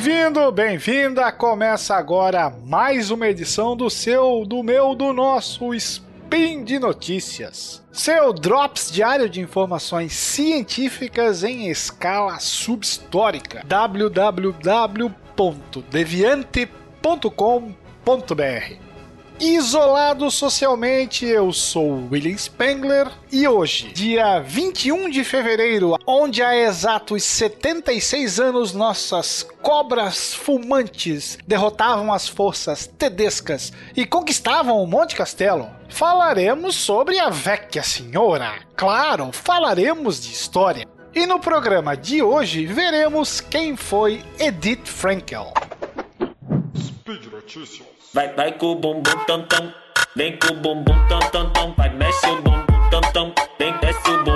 Bem-vindo, bem-vinda. Começa agora mais uma edição do seu, do meu, do nosso Spin de Notícias. Seu drops diário de informações científicas em escala subhistórica. www.deviante.com.br Isolado socialmente, eu sou William Spengler e hoje, dia 21 de fevereiro, onde há exatos 76 anos nossas cobras fumantes derrotavam as forças tedescas e conquistavam o Monte Castelo, falaremos sobre a Vecchia Senhora. Claro, falaremos de história. E no programa de hoje veremos quem foi Edith Frankel. Speed Notícias. Vai, vai com o bumbum tam tam. Vem com o bumbum tam tam tam. Vai, mexe o bumbum tam tam. Vem, desce o bumbum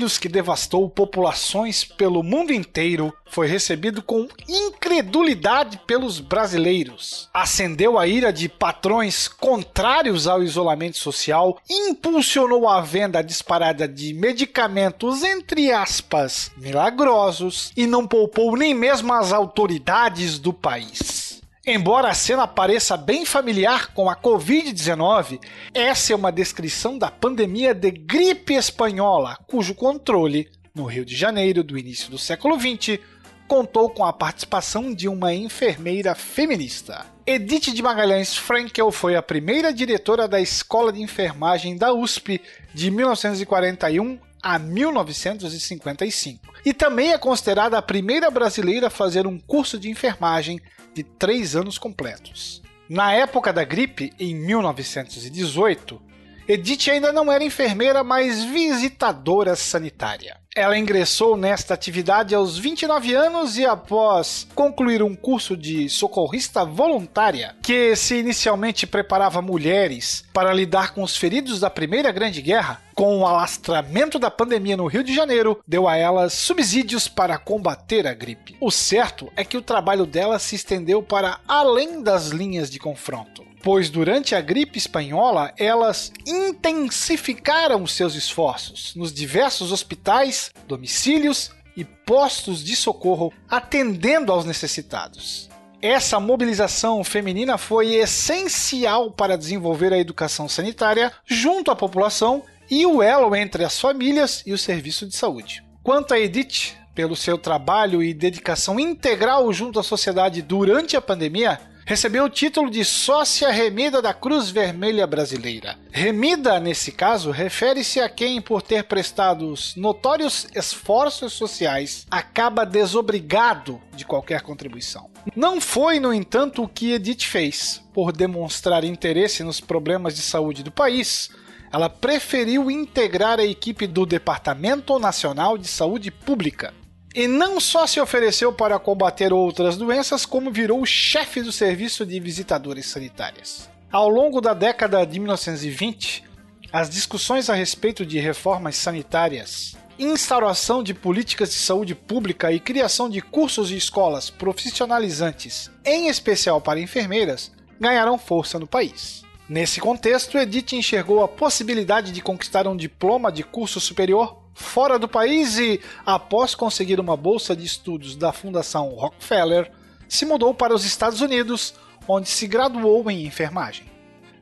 vírus que devastou populações pelo mundo inteiro foi recebido com incredulidade pelos brasileiros. Acendeu a ira de patrões contrários ao isolamento social, impulsionou a venda disparada de medicamentos, entre aspas, milagrosos, e não poupou nem mesmo as autoridades do país. Embora a cena pareça bem familiar com a Covid-19, essa é uma descrição da pandemia de gripe espanhola, cujo controle, no Rio de Janeiro do início do século XX, contou com a participação de uma enfermeira feminista. Edith de Magalhães Frankel foi a primeira diretora da Escola de Enfermagem da USP de 1941 a 1955 e também é considerada a primeira brasileira a fazer um curso de enfermagem de três anos completos. Na época da gripe, em 1918, Edith ainda não era enfermeira, mas visitadora sanitária. Ela ingressou nesta atividade aos 29 anos e, após concluir um curso de socorrista voluntária, que se inicialmente preparava mulheres para lidar com os feridos da Primeira Grande Guerra, com o alastramento da pandemia no Rio de Janeiro, deu a elas subsídios para combater a gripe. O certo é que o trabalho dela se estendeu para além das linhas de confronto pois durante a gripe espanhola elas intensificaram seus esforços nos diversos hospitais, domicílios e postos de socorro atendendo aos necessitados. Essa mobilização feminina foi essencial para desenvolver a educação sanitária junto à população e o elo entre as famílias e o serviço de saúde. Quanto a Edith, pelo seu trabalho e dedicação integral junto à sociedade durante a pandemia, recebeu o título de sócia remida da Cruz Vermelha Brasileira. Remida, nesse caso, refere-se a quem, por ter prestado notórios esforços sociais, acaba desobrigado de qualquer contribuição. Não foi, no entanto, o que Edith fez. Por demonstrar interesse nos problemas de saúde do país, ela preferiu integrar a equipe do Departamento Nacional de Saúde Pública, e não só se ofereceu para combater outras doenças, como virou chefe do serviço de visitadoras sanitárias. Ao longo da década de 1920, as discussões a respeito de reformas sanitárias, instauração de políticas de saúde pública e criação de cursos de escolas profissionalizantes, em especial para enfermeiras, ganharam força no país. Nesse contexto, Edith enxergou a possibilidade de conquistar um diploma de curso superior fora do país e, após conseguir uma bolsa de estudos da Fundação Rockefeller, se mudou para os Estados Unidos, onde se graduou em enfermagem.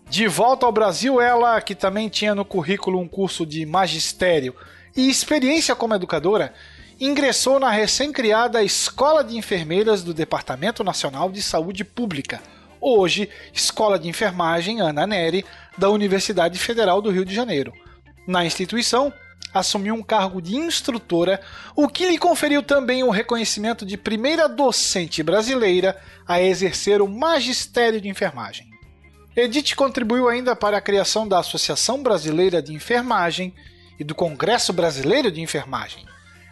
De volta ao Brasil, ela, que também tinha no currículo um curso de magistério e experiência como educadora, ingressou na recém-criada Escola de Enfermeiras do Departamento Nacional de Saúde Pública, hoje Escola de Enfermagem Ana Neri, da Universidade Federal do Rio de Janeiro. Na instituição, assumiu um cargo de instrutora, o que lhe conferiu também o reconhecimento de primeira docente brasileira a exercer o magistério de enfermagem. Edith contribuiu ainda para a criação da Associação Brasileira de Enfermagem e do Congresso Brasileiro de Enfermagem,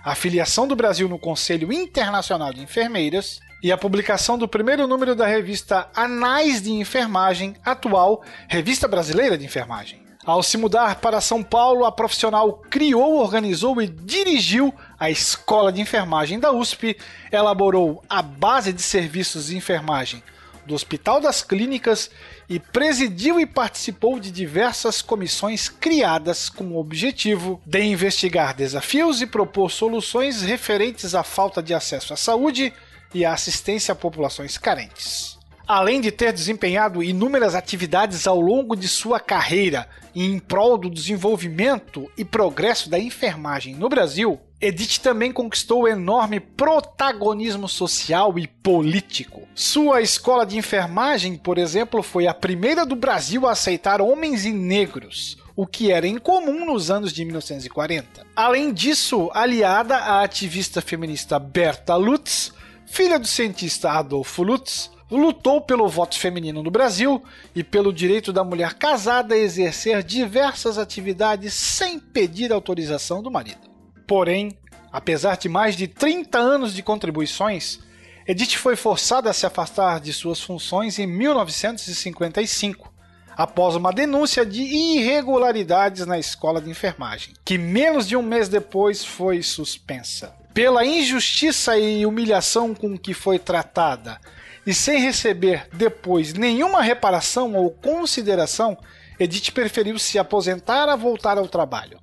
a filiação do Brasil no Conselho Internacional de Enfermeiras e a publicação do primeiro número da revista Anais de Enfermagem, atual Revista Brasileira de Enfermagem. Ao se mudar para São Paulo, a profissional criou, organizou e dirigiu a Escola de Enfermagem da USP, elaborou a base de serviços de enfermagem, do Hospital das Clínicas e presidiu e participou de diversas comissões criadas com o objetivo de investigar desafios e propor soluções referentes à falta de acesso à saúde e à assistência a populações carentes. Além de ter desempenhado inúmeras atividades ao longo de sua carreira em prol do desenvolvimento e progresso da enfermagem no Brasil, Edith também conquistou enorme protagonismo social e político. Sua escola de enfermagem, por exemplo, foi a primeira do Brasil a aceitar homens e negros, o que era incomum nos anos de 1940. Além disso, aliada à ativista feminista Berta Lutz, filha do cientista Adolfo Lutz, lutou pelo voto feminino no Brasil e pelo direito da mulher casada a exercer diversas atividades sem pedir autorização do marido. Porém, apesar de mais de 30 anos de contribuições, Edith foi forçada a se afastar de suas funções em 1955, após uma denúncia de irregularidades na escola de enfermagem, que menos de um mês depois foi suspensa. Pela injustiça e humilhação com que foi tratada, e sem receber depois nenhuma reparação ou consideração, Edith preferiu se aposentar a voltar ao trabalho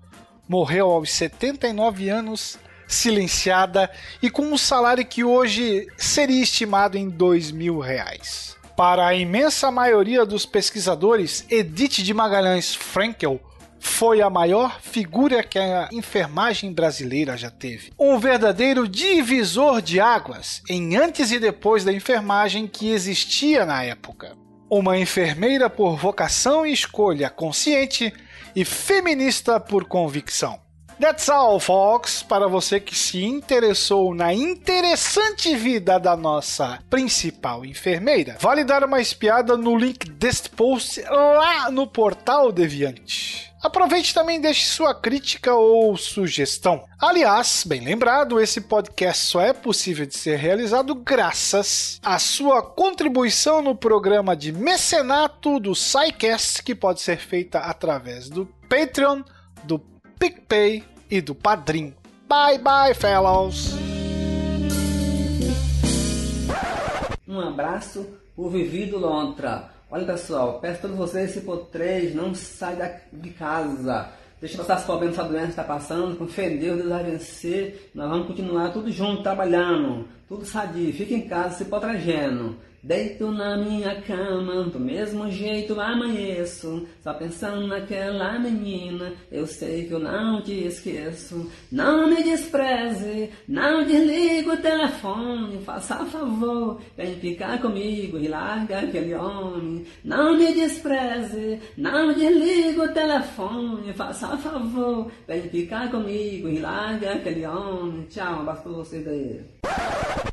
morreu aos 79 anos, silenciada e com um salário que hoje seria estimado em dois mil reais. Para a imensa maioria dos pesquisadores, Edith de Magalhães Frankel foi a maior figura que a enfermagem brasileira já teve. Um verdadeiro divisor de águas em antes e depois da enfermagem que existia na época. Uma enfermeira por vocação e escolha consciente e feminista por convicção. That's all, folks! Para você que se interessou na interessante vida da nossa principal enfermeira, vale dar uma espiada no link deste post lá no portal Deviante. Aproveite também e deixe sua crítica ou sugestão. Aliás, bem lembrado, esse podcast só é possível de ser realizado graças à sua contribuição no programa de mecenato do SciCast, que pode ser feita através do Patreon, do PicPay e do Padrim. Bye bye, fellows! Um abraço, o Vivido Lontra. Olha pessoal, peço a todos vocês, se for três, não sai de casa. Deixa passar as problemas, essa doença está passando, com fé em Deus, Deus vai vencer. Nós vamos continuar tudo junto, trabalhando, tudo sadio. Fica em casa, se protegendo. Deito na minha cama, do mesmo jeito amanheço, só pensando naquela menina, eu sei que eu não te esqueço. Não me despreze, não desliga o telefone, faça favor, vem ficar comigo e larga aquele homem. Não me despreze, não desliga o telefone, faça favor, vem ficar comigo e larga aquele homem. Tchau, um abraço pra vocês aí.